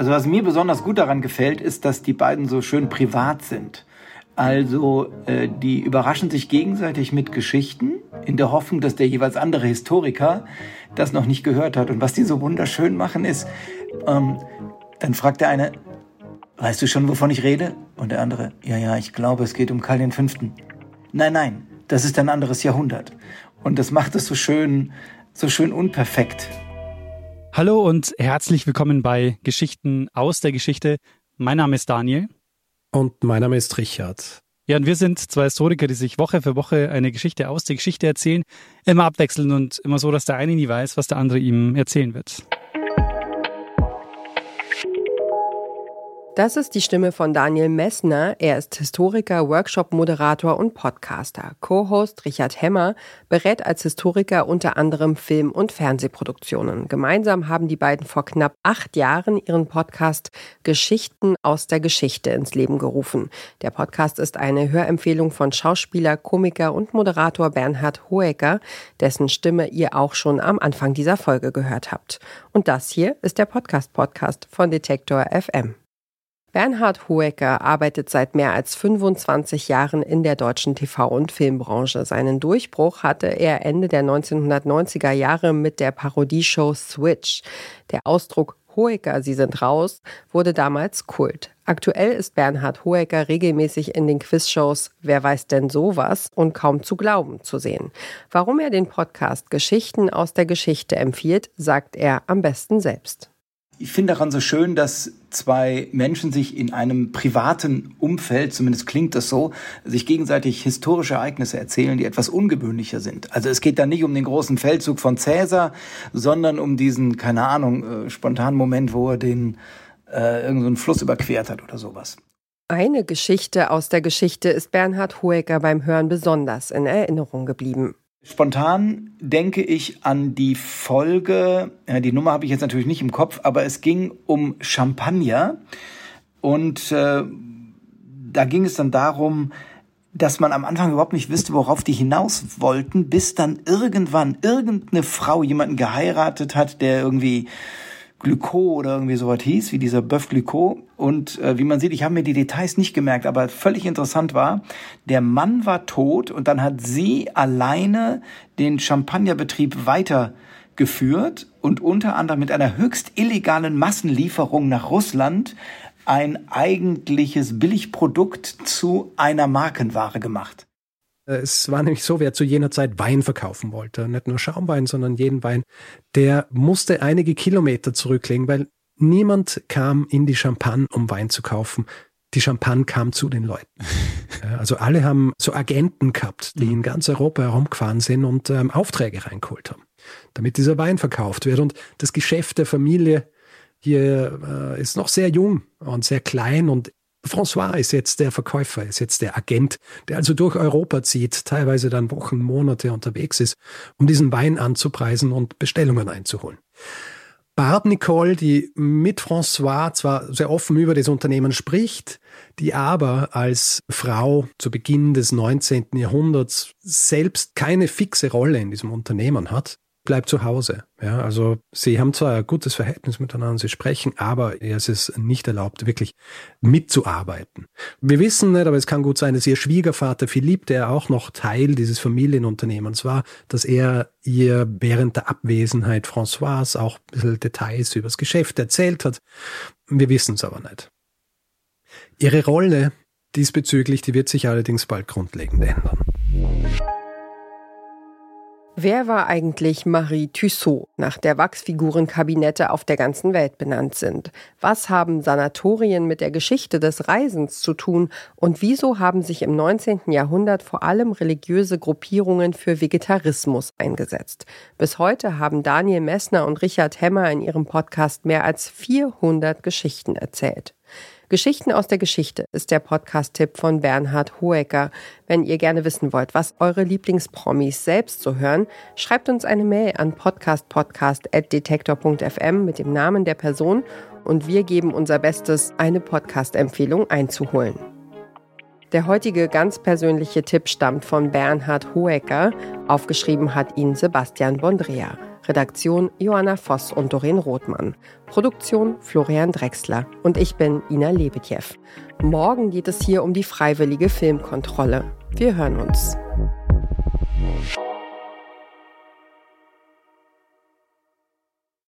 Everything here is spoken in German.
Also was mir besonders gut daran gefällt, ist, dass die beiden so schön privat sind. Also äh, die überraschen sich gegenseitig mit Geschichten in der Hoffnung, dass der jeweils andere Historiker das noch nicht gehört hat. Und was die so wunderschön machen ist, ähm, dann fragt der eine, weißt du schon, wovon ich rede? Und der andere, ja, ja, ich glaube, es geht um Karl V. Nein, nein, das ist ein anderes Jahrhundert. Und das macht es so schön, so schön unperfekt. Hallo und herzlich willkommen bei Geschichten aus der Geschichte. Mein Name ist Daniel. Und mein Name ist Richard. Ja, und wir sind zwei Historiker, die sich Woche für Woche eine Geschichte aus der Geschichte erzählen, immer abwechselnd und immer so, dass der eine nie weiß, was der andere ihm erzählen wird. Das ist die Stimme von Daniel Messner. Er ist Historiker, Workshop-Moderator und Podcaster. Co-Host Richard Hemmer berät als Historiker unter anderem Film- und Fernsehproduktionen. Gemeinsam haben die beiden vor knapp acht Jahren ihren Podcast Geschichten aus der Geschichte ins Leben gerufen. Der Podcast ist eine Hörempfehlung von Schauspieler, Komiker und Moderator Bernhard Hoeker, dessen Stimme ihr auch schon am Anfang dieser Folge gehört habt. Und das hier ist der Podcast-Podcast von Detektor FM. Bernhard Hoecker arbeitet seit mehr als 25 Jahren in der deutschen TV- und Filmbranche. Seinen Durchbruch hatte er Ende der 1990er Jahre mit der Parodieshow Switch. Der Ausdruck Hoecker, Sie sind raus, wurde damals Kult. Aktuell ist Bernhard Hoecker regelmäßig in den Quizshows Wer weiß denn sowas und kaum zu glauben zu sehen. Warum er den Podcast Geschichten aus der Geschichte empfiehlt, sagt er am besten selbst. Ich finde daran so schön, dass zwei Menschen sich in einem privaten Umfeld, zumindest klingt das so, sich gegenseitig historische Ereignisse erzählen, die etwas ungewöhnlicher sind. Also es geht da nicht um den großen Feldzug von Cäsar, sondern um diesen, keine Ahnung, äh, spontanen Moment, wo er den äh, irgendeinen so Fluss überquert hat oder sowas. Eine Geschichte aus der Geschichte ist Bernhard Hoeker beim Hören besonders in Erinnerung geblieben. Spontan denke ich an die Folge, ja, die Nummer habe ich jetzt natürlich nicht im Kopf, aber es ging um Champagner. Und äh, da ging es dann darum, dass man am Anfang überhaupt nicht wusste, worauf die hinaus wollten, bis dann irgendwann irgendeine Frau jemanden geheiratet hat, der irgendwie Glyco oder irgendwie sowas hieß, wie dieser Bœuf Glyco. Und äh, wie man sieht, ich habe mir die Details nicht gemerkt, aber völlig interessant war, der Mann war tot und dann hat sie alleine den Champagnerbetrieb weitergeführt und unter anderem mit einer höchst illegalen Massenlieferung nach Russland ein eigentliches Billigprodukt zu einer Markenware gemacht. Äh, es war nämlich so, wer zu jener Zeit Wein verkaufen wollte, nicht nur Schaumwein, sondern jeden Wein, der musste einige Kilometer zurücklegen, weil niemand kam in die Champagne, um Wein zu kaufen. Die Champagne kam zu den Leuten. Also alle haben so Agenten gehabt, die in ganz Europa herumgefahren sind und ähm, Aufträge reingeholt haben, damit dieser Wein verkauft wird. Und das Geschäft der Familie hier äh, ist noch sehr jung und sehr klein und François ist jetzt der Verkäufer, ist jetzt der Agent, der also durch Europa zieht, teilweise dann Wochen, Monate unterwegs ist, um diesen Wein anzupreisen und Bestellungen einzuholen. Barb Nicole, die mit François zwar sehr offen über das Unternehmen spricht, die aber als Frau zu Beginn des 19. Jahrhunderts selbst keine fixe Rolle in diesem Unternehmen hat, bleibt zu Hause. Ja, also sie haben zwar ein gutes Verhältnis miteinander, sie sprechen, aber es ist nicht erlaubt, wirklich mitzuarbeiten. Wir wissen nicht, aber es kann gut sein, dass ihr Schwiegervater Philipp, der auch noch Teil dieses Familienunternehmens war, dass er ihr während der Abwesenheit François auch ein bisschen Details über das Geschäft erzählt hat. Wir wissen es aber nicht. Ihre Rolle diesbezüglich, die wird sich allerdings bald grundlegend ändern. Wer war eigentlich Marie Tussaud, nach der Wachsfigurenkabinette auf der ganzen Welt benannt sind? Was haben Sanatorien mit der Geschichte des Reisens zu tun? Und wieso haben sich im 19. Jahrhundert vor allem religiöse Gruppierungen für Vegetarismus eingesetzt? Bis heute haben Daniel Messner und Richard Hemmer in ihrem Podcast mehr als 400 Geschichten erzählt. Geschichten aus der Geschichte ist der Podcast-Tipp von Bernhard Hoecker. Wenn ihr gerne wissen wollt, was eure Lieblingspromis selbst so hören, schreibt uns eine Mail an podcastpodcast.detektor.fm mit dem Namen der Person und wir geben unser Bestes, eine Podcast-Empfehlung einzuholen. Der heutige ganz persönliche Tipp stammt von Bernhard Hoecker. Aufgeschrieben hat ihn Sebastian Bondrea. Redaktion Johanna Voss und Doreen Rothmann. Produktion Florian Drexler. Und ich bin Ina Lebetjew. Morgen geht es hier um die freiwillige Filmkontrolle. Wir hören uns.